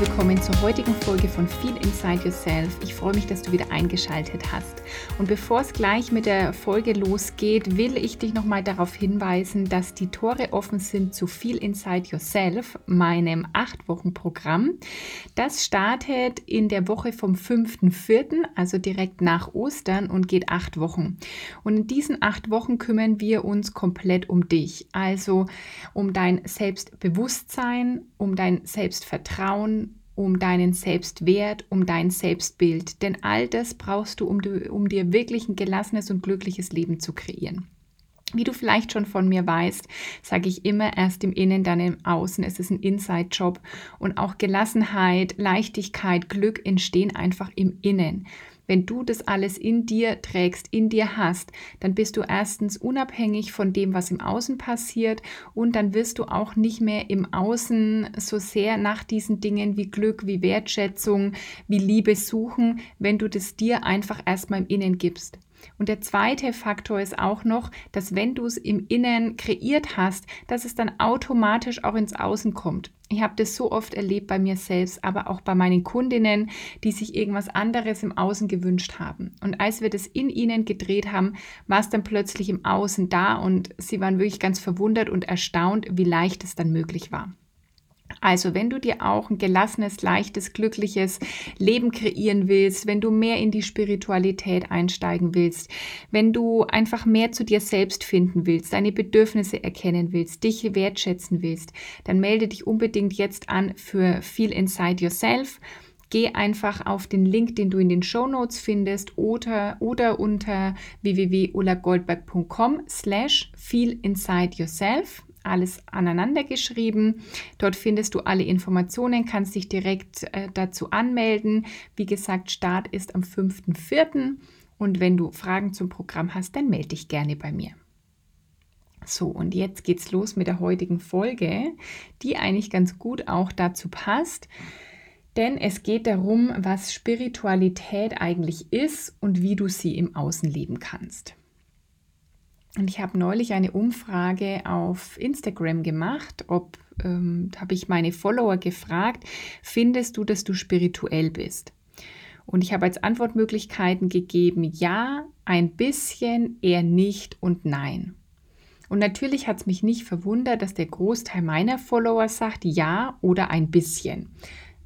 willkommen zur heutigen Folge von Feel Inside Yourself. Ich freue mich, dass du wieder eingeschaltet hast. Und bevor es gleich mit der Folge losgeht, will ich dich nochmal darauf hinweisen, dass die Tore offen sind zu Feel Inside Yourself, meinem 8-Wochen-Programm. Das startet in der Woche vom 5.4., also direkt nach Ostern und geht acht Wochen. Und in diesen acht Wochen kümmern wir uns komplett um dich, also um dein Selbstbewusstsein, um dein Selbstvertrauen Vertrauen, um deinen Selbstwert, um dein Selbstbild. Denn all das brauchst du, um, um dir wirklich ein gelassenes und glückliches Leben zu kreieren. Wie du vielleicht schon von mir weißt, sage ich immer erst im Innen, dann im Außen. Es ist ein Inside-Job und auch Gelassenheit, Leichtigkeit, Glück entstehen einfach im Innen. Wenn du das alles in dir trägst, in dir hast, dann bist du erstens unabhängig von dem, was im Außen passiert und dann wirst du auch nicht mehr im Außen so sehr nach diesen Dingen wie Glück, wie Wertschätzung, wie Liebe suchen, wenn du das dir einfach erstmal im Innen gibst. Und der zweite Faktor ist auch noch, dass wenn du es im Innen kreiert hast, dass es dann automatisch auch ins Außen kommt. Ich habe das so oft erlebt bei mir selbst, aber auch bei meinen Kundinnen, die sich irgendwas anderes im Außen gewünscht haben. Und als wir das in ihnen gedreht haben, war es dann plötzlich im Außen da und sie waren wirklich ganz verwundert und erstaunt, wie leicht es dann möglich war. Also, wenn du dir auch ein gelassenes, leichtes, glückliches Leben kreieren willst, wenn du mehr in die Spiritualität einsteigen willst, wenn du einfach mehr zu dir selbst finden willst, deine Bedürfnisse erkennen willst, dich wertschätzen willst, dann melde dich unbedingt jetzt an für Feel Inside Yourself. Geh einfach auf den Link, den du in den Show Notes findest oder, oder unter www.ulagoldberg.com slash feel inside yourself alles aneinander geschrieben. Dort findest du alle Informationen, kannst dich direkt äh, dazu anmelden. Wie gesagt, Start ist am 5.4. Und wenn du Fragen zum Programm hast, dann melde dich gerne bei mir. So, und jetzt geht's los mit der heutigen Folge, die eigentlich ganz gut auch dazu passt. Denn es geht darum, was Spiritualität eigentlich ist und wie du sie im Außen leben kannst. Und ich habe neulich eine Umfrage auf Instagram gemacht, ob ähm, habe ich meine Follower gefragt, findest du, dass du spirituell bist? Und ich habe als Antwortmöglichkeiten gegeben, ja, ein bisschen, eher nicht und nein. Und natürlich hat es mich nicht verwundert, dass der Großteil meiner Follower sagt ja oder ein bisschen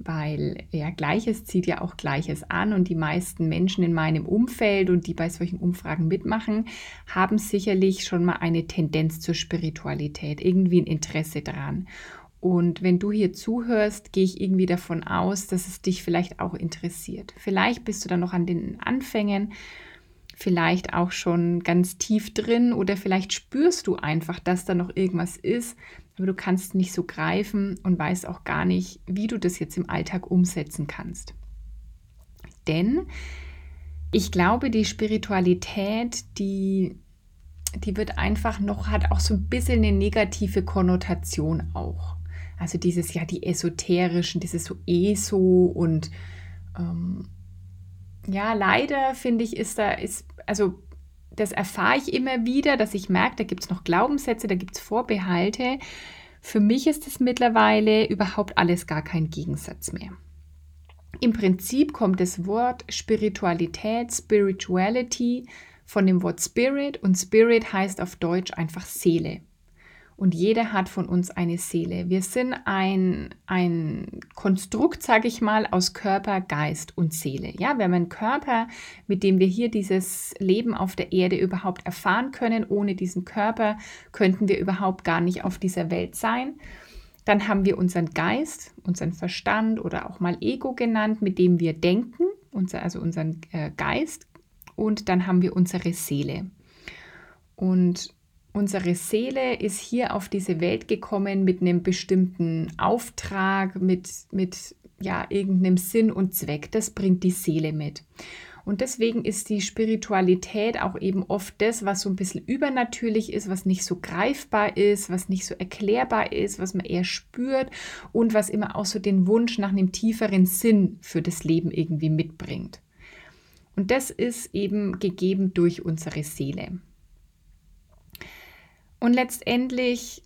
weil ja Gleiches zieht ja auch Gleiches an und die meisten Menschen in meinem Umfeld und die bei solchen Umfragen mitmachen, haben sicherlich schon mal eine Tendenz zur Spiritualität, irgendwie ein Interesse daran. Und wenn du hier zuhörst, gehe ich irgendwie davon aus, dass es dich vielleicht auch interessiert. Vielleicht bist du dann noch an den Anfängen, vielleicht auch schon ganz tief drin oder vielleicht spürst du einfach, dass da noch irgendwas ist, aber du kannst nicht so greifen und weißt auch gar nicht, wie du das jetzt im Alltag umsetzen kannst. Denn ich glaube, die Spiritualität, die, die wird einfach noch, hat auch so ein bisschen eine negative Konnotation auch. Also dieses, ja, die esoterischen, dieses so ESO und ähm, ja, leider finde ich, ist da, ist, also das erfahre ich immer wieder, dass ich merke, da gibt es noch Glaubenssätze, da gibt es Vorbehalte. Für mich ist es mittlerweile überhaupt alles gar kein Gegensatz mehr. Im Prinzip kommt das Wort Spiritualität, Spirituality von dem Wort Spirit und Spirit heißt auf Deutsch einfach Seele und jeder hat von uns eine Seele. Wir sind ein, ein Konstrukt, sage ich mal, aus Körper, Geist und Seele. Ja, wir haben einen Körper, mit dem wir hier dieses Leben auf der Erde überhaupt erfahren können. Ohne diesen Körper könnten wir überhaupt gar nicht auf dieser Welt sein. Dann haben wir unseren Geist, unseren Verstand oder auch mal Ego genannt, mit dem wir denken, unser, also unseren äh, Geist. Und dann haben wir unsere Seele. Und Unsere Seele ist hier auf diese Welt gekommen mit einem bestimmten Auftrag, mit, mit ja, irgendeinem Sinn und Zweck. Das bringt die Seele mit. Und deswegen ist die Spiritualität auch eben oft das, was so ein bisschen übernatürlich ist, was nicht so greifbar ist, was nicht so erklärbar ist, was man eher spürt und was immer auch so den Wunsch nach einem tieferen Sinn für das Leben irgendwie mitbringt. Und das ist eben gegeben durch unsere Seele. Und letztendlich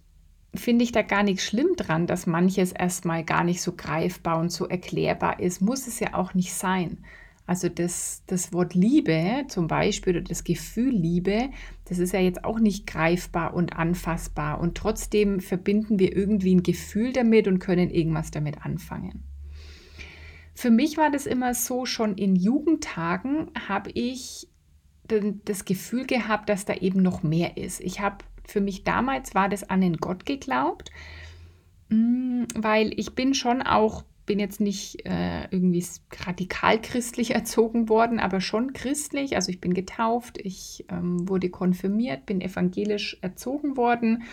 finde ich da gar nichts schlimm dran, dass manches erstmal gar nicht so greifbar und so erklärbar ist. Muss es ja auch nicht sein. Also das, das Wort Liebe zum Beispiel oder das Gefühl Liebe, das ist ja jetzt auch nicht greifbar und anfassbar. Und trotzdem verbinden wir irgendwie ein Gefühl damit und können irgendwas damit anfangen. Für mich war das immer so, schon in Jugendtagen habe ich das Gefühl gehabt, dass da eben noch mehr ist. Ich habe für mich damals war das an den Gott geglaubt, mm, weil ich bin schon auch bin jetzt nicht äh, irgendwie radikal christlich erzogen worden, aber schon christlich. Also ich bin getauft, ich ähm, wurde konfirmiert, bin evangelisch erzogen worden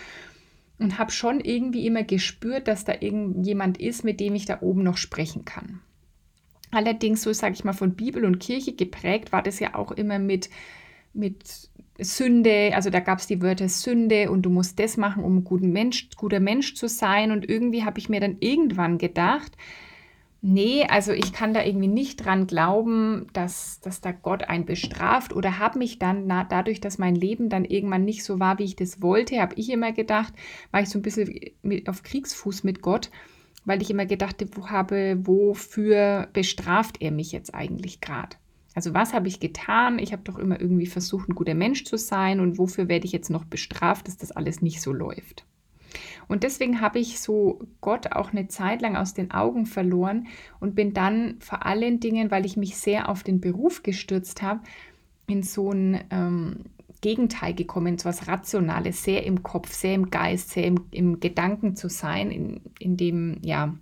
und habe schon irgendwie immer gespürt, dass da irgendjemand ist, mit dem ich da oben noch sprechen kann. Allerdings, so sage ich mal, von Bibel und Kirche geprägt, war das ja auch immer mit, mit Sünde, also da gab es die Wörter Sünde und du musst das machen, um ein guter Mensch, guter Mensch zu sein. Und irgendwie habe ich mir dann irgendwann gedacht, nee, also ich kann da irgendwie nicht dran glauben, dass, dass da Gott einen bestraft oder habe mich dann, na, dadurch, dass mein Leben dann irgendwann nicht so war, wie ich das wollte, habe ich immer gedacht, war ich so ein bisschen mit, auf Kriegsfuß mit Gott, weil ich immer gedacht habe, wofür bestraft er mich jetzt eigentlich gerade? Also was habe ich getan? Ich habe doch immer irgendwie versucht, ein guter Mensch zu sein und wofür werde ich jetzt noch bestraft, dass das alles nicht so läuft? Und deswegen habe ich so Gott auch eine Zeit lang aus den Augen verloren und bin dann vor allen Dingen, weil ich mich sehr auf den Beruf gestürzt habe, in so ein ähm, Gegenteil gekommen, so was Rationales, sehr im Kopf, sehr im Geist, sehr im, im Gedanken zu sein, in, in dem, ja,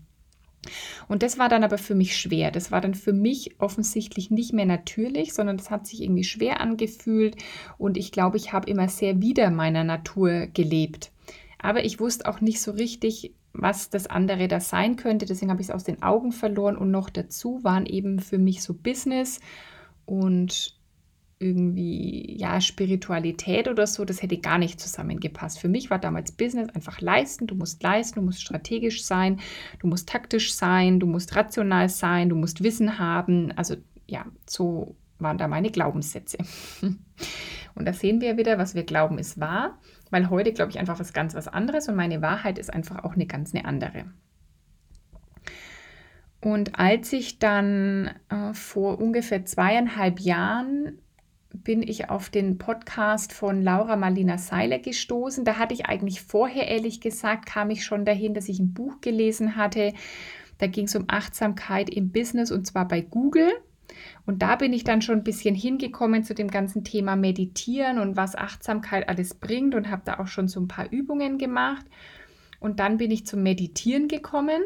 und das war dann aber für mich schwer. Das war dann für mich offensichtlich nicht mehr natürlich, sondern das hat sich irgendwie schwer angefühlt. Und ich glaube, ich habe immer sehr wider meiner Natur gelebt. Aber ich wusste auch nicht so richtig, was das andere da sein könnte. Deswegen habe ich es aus den Augen verloren. Und noch dazu waren eben für mich so Business und irgendwie, ja, Spiritualität oder so, das hätte gar nicht zusammengepasst. Für mich war damals Business einfach leisten. Du musst leisten, du musst strategisch sein, du musst taktisch sein, du musst rational sein, du musst Wissen haben. Also ja, so waren da meine Glaubenssätze. Und da sehen wir wieder, was wir glauben, ist wahr, weil heute glaube ich einfach was ganz was anderes und meine Wahrheit ist einfach auch eine ganz eine andere. Und als ich dann äh, vor ungefähr zweieinhalb Jahren bin ich auf den Podcast von Laura Marlina Seiler gestoßen. Da hatte ich eigentlich vorher, ehrlich gesagt, kam ich schon dahin, dass ich ein Buch gelesen hatte. Da ging es um Achtsamkeit im Business und zwar bei Google. Und da bin ich dann schon ein bisschen hingekommen zu dem ganzen Thema Meditieren und was Achtsamkeit alles bringt und habe da auch schon so ein paar Übungen gemacht. Und dann bin ich zum Meditieren gekommen.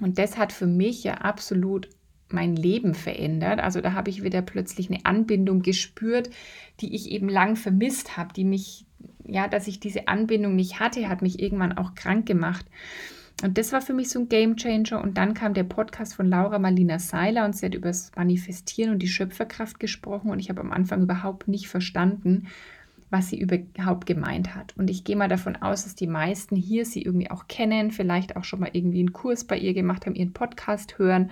Und das hat für mich ja absolut mein Leben verändert. Also da habe ich wieder plötzlich eine Anbindung gespürt, die ich eben lang vermisst habe, die mich, ja, dass ich diese Anbindung nicht hatte, hat mich irgendwann auch krank gemacht. Und das war für mich so ein Game Changer. Und dann kam der Podcast von Laura Marlina Seiler und sie hat über das Manifestieren und die Schöpferkraft gesprochen. Und ich habe am Anfang überhaupt nicht verstanden, was sie überhaupt gemeint hat. Und ich gehe mal davon aus, dass die meisten hier sie irgendwie auch kennen, vielleicht auch schon mal irgendwie einen Kurs bei ihr gemacht haben, ihren Podcast hören.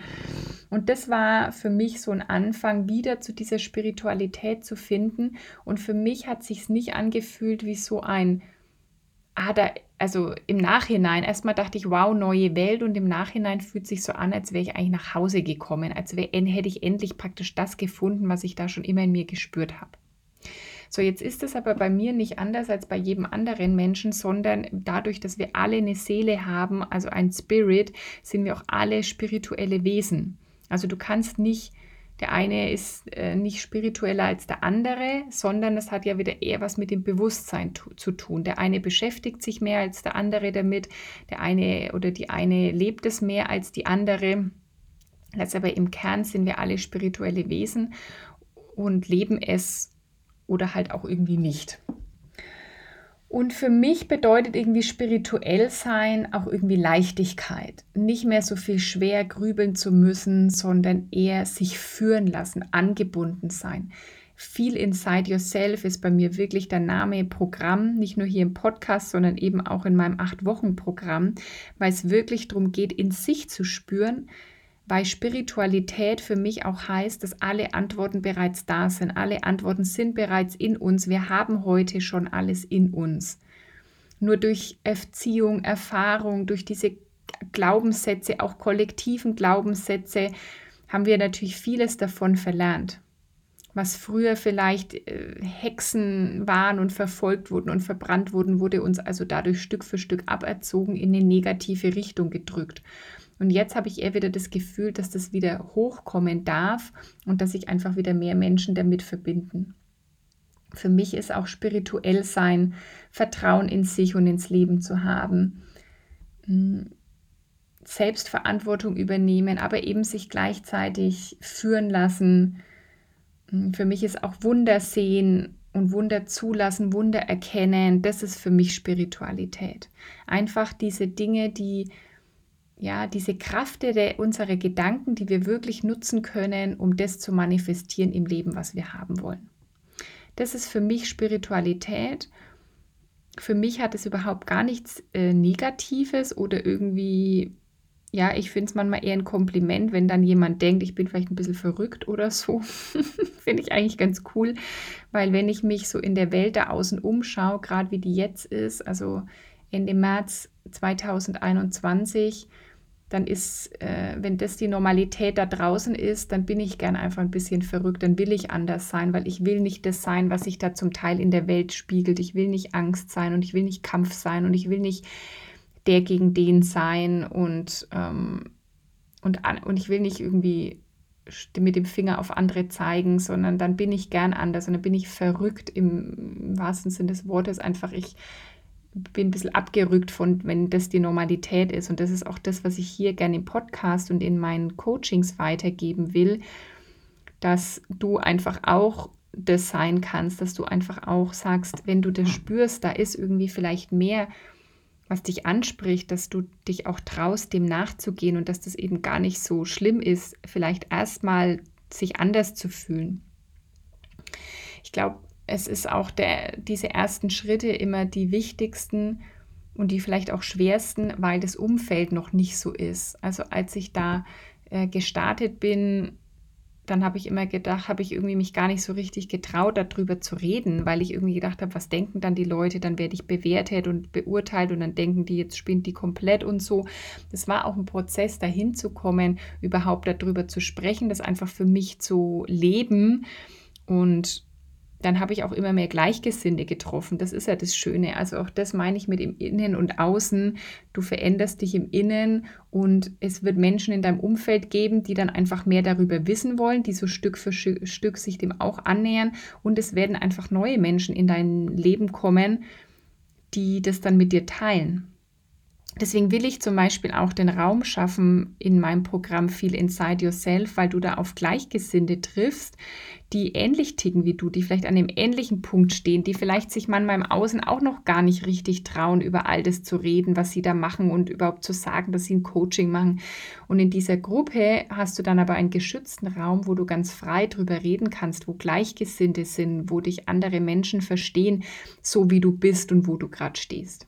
Und das war für mich so ein Anfang, wieder zu dieser Spiritualität zu finden. Und für mich hat sich nicht angefühlt wie so ein ah, da, also im Nachhinein, erstmal dachte ich, wow, neue Welt und im Nachhinein fühlt sich so an, als wäre ich eigentlich nach Hause gekommen, als wär, hätte ich endlich praktisch das gefunden, was ich da schon immer in mir gespürt habe. So, jetzt ist es aber bei mir nicht anders als bei jedem anderen Menschen, sondern dadurch, dass wir alle eine Seele haben, also ein Spirit, sind wir auch alle spirituelle Wesen. Also du kannst nicht der eine ist äh, nicht spiritueller als der andere, sondern es hat ja wieder eher was mit dem Bewusstsein zu tun. Der eine beschäftigt sich mehr als der andere damit, der eine oder die eine lebt es mehr als die andere. Also aber im Kern sind wir alle spirituelle Wesen und leben es oder halt auch irgendwie nicht. Und für mich bedeutet irgendwie spirituell sein auch irgendwie Leichtigkeit. Nicht mehr so viel schwer grübeln zu müssen, sondern eher sich führen lassen, angebunden sein. Viel Inside Yourself ist bei mir wirklich der Name Programm, nicht nur hier im Podcast, sondern eben auch in meinem Acht-Wochen-Programm, weil es wirklich darum geht, in sich zu spüren, weil Spiritualität für mich auch heißt, dass alle Antworten bereits da sind. Alle Antworten sind bereits in uns. Wir haben heute schon alles in uns. Nur durch Erziehung, Erfahrung, durch diese Glaubenssätze, auch kollektiven Glaubenssätze, haben wir natürlich vieles davon verlernt. Was früher vielleicht äh, Hexen waren und verfolgt wurden und verbrannt wurden, wurde uns also dadurch Stück für Stück aberzogen, in eine negative Richtung gedrückt. Und jetzt habe ich eher wieder das Gefühl, dass das wieder hochkommen darf und dass sich einfach wieder mehr Menschen damit verbinden. Für mich ist auch spirituell sein, Vertrauen in sich und ins Leben zu haben, hm, Selbstverantwortung übernehmen, aber eben sich gleichzeitig führen lassen. Hm, für mich ist auch Wunder sehen und Wunder zulassen, Wunder erkennen, das ist für mich Spiritualität. Einfach diese Dinge, die ja, diese Kraft der unserer Gedanken, die wir wirklich nutzen können, um das zu manifestieren im Leben, was wir haben wollen. Das ist für mich Spiritualität. Für mich hat es überhaupt gar nichts äh, Negatives oder irgendwie, ja, ich finde es manchmal eher ein Kompliment, wenn dann jemand denkt, ich bin vielleicht ein bisschen verrückt oder so. finde ich eigentlich ganz cool, weil wenn ich mich so in der Welt da außen umschaue, gerade wie die jetzt ist, also Ende März 2021, dann ist, äh, wenn das die Normalität da draußen ist, dann bin ich gern einfach ein bisschen verrückt, dann will ich anders sein, weil ich will nicht das sein, was sich da zum Teil in der Welt spiegelt. Ich will nicht Angst sein und ich will nicht Kampf sein und ich will nicht der gegen den sein und, ähm, und, und ich will nicht irgendwie mit dem Finger auf andere zeigen, sondern dann bin ich gern anders und dann bin ich verrückt im, im wahrsten Sinne des Wortes. Einfach ich bin ein bisschen abgerückt von, wenn das die Normalität ist. Und das ist auch das, was ich hier gerne im Podcast und in meinen Coachings weitergeben will, dass du einfach auch das sein kannst, dass du einfach auch sagst, wenn du das spürst, da ist irgendwie vielleicht mehr, was dich anspricht, dass du dich auch traust, dem nachzugehen und dass das eben gar nicht so schlimm ist, vielleicht erstmal sich anders zu fühlen. Ich glaube, es ist auch der, diese ersten Schritte immer die wichtigsten und die vielleicht auch schwersten, weil das Umfeld noch nicht so ist. Also als ich da äh, gestartet bin, dann habe ich immer gedacht, habe ich irgendwie mich gar nicht so richtig getraut, darüber zu reden, weil ich irgendwie gedacht habe, was denken dann die Leute? Dann werde ich bewertet und beurteilt und dann denken die, jetzt spinnt die komplett und so. Das war auch ein Prozess, dahin zu kommen, überhaupt darüber zu sprechen, das einfach für mich zu leben und dann habe ich auch immer mehr Gleichgesinnte getroffen. Das ist ja das Schöne. Also auch das meine ich mit im Innen und Außen. Du veränderst dich im Innen und es wird Menschen in deinem Umfeld geben, die dann einfach mehr darüber wissen wollen, die so Stück für Stück sich dem auch annähern. Und es werden einfach neue Menschen in dein Leben kommen, die das dann mit dir teilen. Deswegen will ich zum Beispiel auch den Raum schaffen in meinem Programm Feel Inside Yourself, weil du da auf Gleichgesinnte triffst, die ähnlich ticken wie du, die vielleicht an dem ähnlichen Punkt stehen, die vielleicht sich manchmal im Außen auch noch gar nicht richtig trauen, über all das zu reden, was sie da machen und überhaupt zu sagen, dass sie ein Coaching machen. Und in dieser Gruppe hast du dann aber einen geschützten Raum, wo du ganz frei drüber reden kannst, wo Gleichgesinnte sind, wo dich andere Menschen verstehen, so wie du bist und wo du gerade stehst.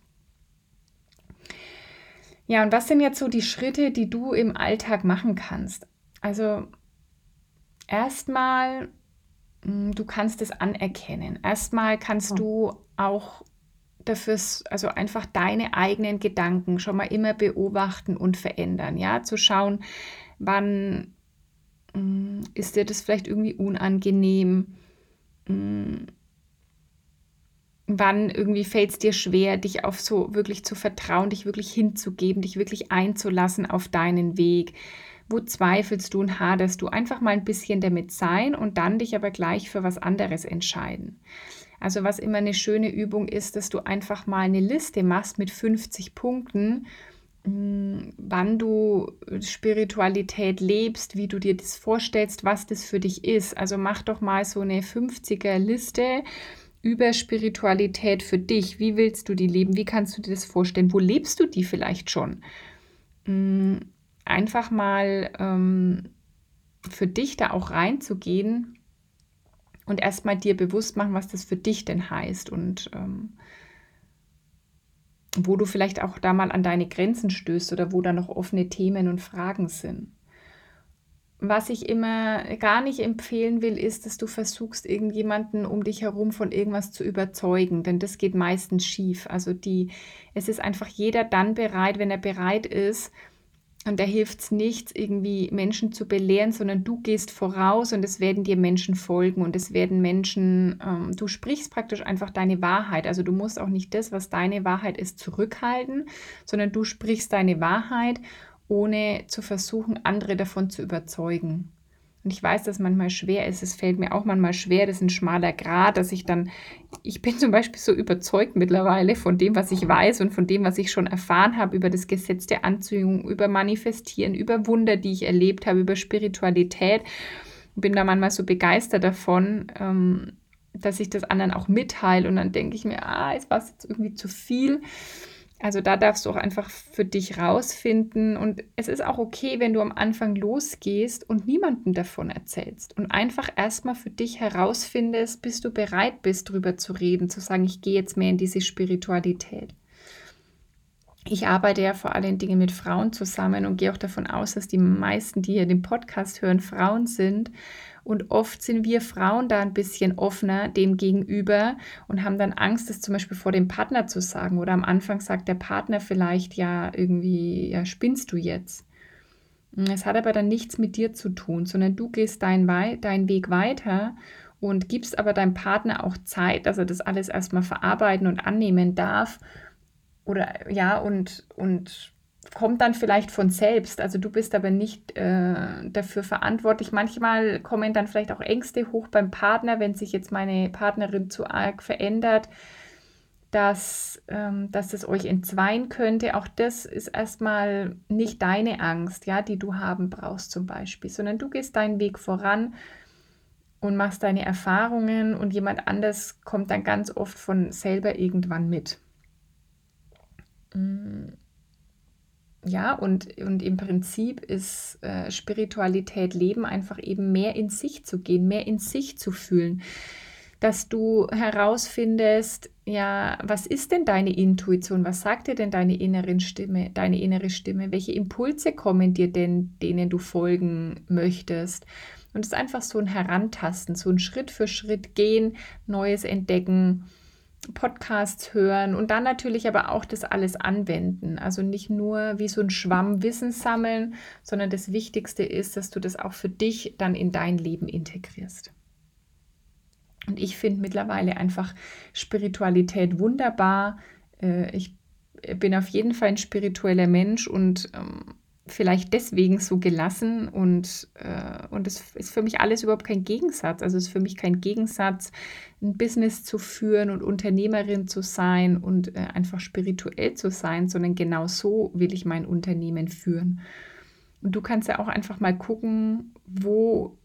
Ja, und was sind jetzt so die Schritte, die du im Alltag machen kannst? Also erstmal, hm, du kannst es anerkennen. Erstmal kannst oh. du auch dafür, also einfach deine eigenen Gedanken schon mal immer beobachten und verändern. Ja, zu schauen, wann hm, ist dir das vielleicht irgendwie unangenehm? Wann irgendwie fällt es dir schwer, dich auf so wirklich zu vertrauen, dich wirklich hinzugeben, dich wirklich einzulassen auf deinen Weg? Wo zweifelst du und haderst du? Einfach mal ein bisschen damit sein und dann dich aber gleich für was anderes entscheiden. Also was immer eine schöne Übung ist, dass du einfach mal eine Liste machst mit 50 Punkten, hm, wann du Spiritualität lebst, wie du dir das vorstellst, was das für dich ist. Also mach doch mal so eine 50er Liste über Spiritualität für dich. Wie willst du die leben? Wie kannst du dir das vorstellen? Wo lebst du die vielleicht schon? Mm, einfach mal ähm, für dich da auch reinzugehen und erstmal dir bewusst machen, was das für dich denn heißt und ähm, wo du vielleicht auch da mal an deine Grenzen stößt oder wo da noch offene Themen und Fragen sind. Was ich immer gar nicht empfehlen will, ist, dass du versuchst, irgendjemanden um dich herum von irgendwas zu überzeugen, denn das geht meistens schief. Also die, es ist einfach jeder dann bereit, wenn er bereit ist, und da hilft es nichts, irgendwie Menschen zu belehren, sondern du gehst voraus und es werden dir Menschen folgen und es werden Menschen, ähm, du sprichst praktisch einfach deine Wahrheit. Also du musst auch nicht das, was deine Wahrheit ist, zurückhalten, sondern du sprichst deine Wahrheit, ohne zu versuchen, andere davon zu überzeugen. Und ich weiß, dass manchmal schwer ist. Es fällt mir auch manchmal schwer, das ist ein schmaler Grad, dass ich dann, ich bin zum Beispiel so überzeugt mittlerweile von dem, was ich weiß und von dem, was ich schon erfahren habe über das Gesetz der Anziehung, über Manifestieren, über Wunder, die ich erlebt habe, über Spiritualität. Bin da manchmal so begeistert davon, ähm, dass ich das anderen auch mitteile und dann denke ich mir, ah, es war jetzt irgendwie zu viel. Also da darfst du auch einfach für dich rausfinden. Und es ist auch okay, wenn du am Anfang losgehst und niemandem davon erzählst. Und einfach erstmal für dich herausfindest, bis du bereit bist, darüber zu reden, zu sagen, ich gehe jetzt mehr in diese Spiritualität. Ich arbeite ja vor allen Dingen mit Frauen zusammen und gehe auch davon aus, dass die meisten, die hier den Podcast hören, Frauen sind. Und oft sind wir Frauen da ein bisschen offener dem gegenüber und haben dann Angst, das zum Beispiel vor dem Partner zu sagen. Oder am Anfang sagt der Partner vielleicht, ja, irgendwie, ja, spinnst du jetzt. Es hat aber dann nichts mit dir zu tun, sondern du gehst deinen dein Weg weiter und gibst aber deinem Partner auch Zeit, dass er das alles erstmal verarbeiten und annehmen darf. Oder ja, und, und kommt dann vielleicht von selbst. Also du bist aber nicht äh, dafür verantwortlich. Manchmal kommen dann vielleicht auch Ängste hoch beim Partner, wenn sich jetzt meine Partnerin zu arg verändert, dass, ähm, dass es euch entzweien könnte. Auch das ist erstmal nicht deine Angst, ja, die du haben brauchst zum Beispiel, sondern du gehst deinen Weg voran und machst deine Erfahrungen und jemand anders kommt dann ganz oft von selber irgendwann mit. Mm ja, und, und im Prinzip ist äh, Spiritualität Leben einfach eben mehr in sich zu gehen, mehr in sich zu fühlen. Dass du herausfindest, ja, was ist denn deine Intuition? Was sagt dir denn deine innere Stimme, deine innere Stimme? Welche Impulse kommen dir denn, denen du folgen möchtest? Und es ist einfach so ein Herantasten, so ein Schritt für Schritt gehen, Neues entdecken Podcasts hören und dann natürlich aber auch das alles anwenden. Also nicht nur wie so ein Schwamm Wissen sammeln, sondern das Wichtigste ist, dass du das auch für dich dann in dein Leben integrierst. Und ich finde mittlerweile einfach Spiritualität wunderbar. Äh, ich bin auf jeden Fall ein spiritueller Mensch und ähm, vielleicht deswegen so gelassen und, äh, und es ist für mich alles überhaupt kein Gegensatz. Also es ist für mich kein Gegensatz, ein Business zu führen und Unternehmerin zu sein und äh, einfach spirituell zu sein, sondern genau so will ich mein Unternehmen führen. Und du kannst ja auch einfach mal gucken, wo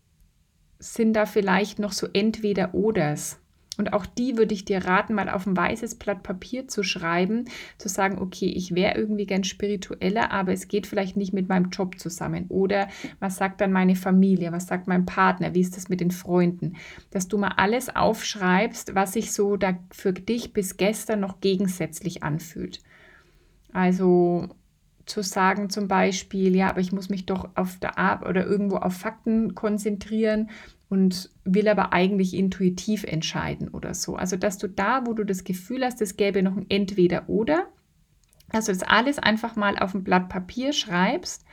sind da vielleicht noch so entweder oders. Und auch die würde ich dir raten, mal auf ein weißes Blatt Papier zu schreiben, zu sagen, okay, ich wäre irgendwie gern spiritueller, aber es geht vielleicht nicht mit meinem Job zusammen. Oder was sagt dann meine Familie, was sagt mein Partner, wie ist das mit den Freunden? Dass du mal alles aufschreibst, was sich so da für dich bis gestern noch gegensätzlich anfühlt. Also zu sagen zum Beispiel, ja, aber ich muss mich doch auf der Arbeit oder irgendwo auf Fakten konzentrieren und will aber eigentlich intuitiv entscheiden oder so. Also, dass du da, wo du das Gefühl hast, es gäbe noch ein Entweder-Oder, dass du das alles einfach mal auf ein Blatt Papier schreibst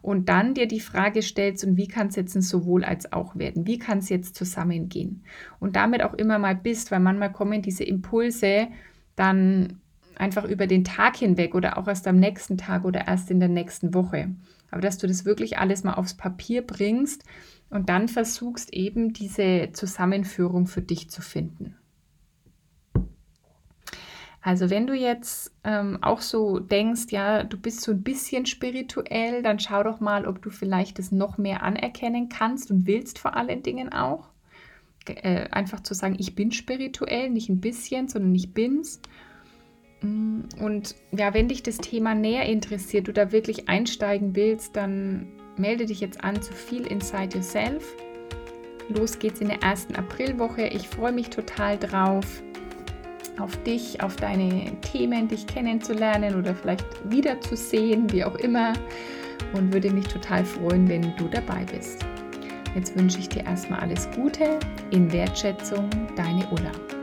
und dann dir die Frage stellst, und wie kann es jetzt ein sowohl als auch werden? Wie kann es jetzt zusammengehen? Und damit auch immer mal bist, weil manchmal kommen diese Impulse dann einfach über den Tag hinweg oder auch erst am nächsten Tag oder erst in der nächsten Woche. Aber dass du das wirklich alles mal aufs Papier bringst und dann versuchst eben diese Zusammenführung für dich zu finden. Also wenn du jetzt ähm, auch so denkst, ja, du bist so ein bisschen spirituell, dann schau doch mal, ob du vielleicht das noch mehr anerkennen kannst und willst vor allen Dingen auch. äh, einfach zu sagen, ich bin spirituell, nicht ein bisschen, sondern ich bin's. Mm, und ja, wenn dich das Thema näher interessiert, du da wirklich einsteigen willst, dann melde dich jetzt an zu viel Inside Yourself. Los geht's in der ersten Aprilwoche. Ich freue mich total drauf, auf dich, auf deine Themen, dich kennenzulernen oder vielleicht wiederzusehen, wie auch immer. Und würde mich total freuen, wenn du dabei bist. Jetzt wünsche ich dir erstmal alles Gute. In Wertschätzung, deine Ulla.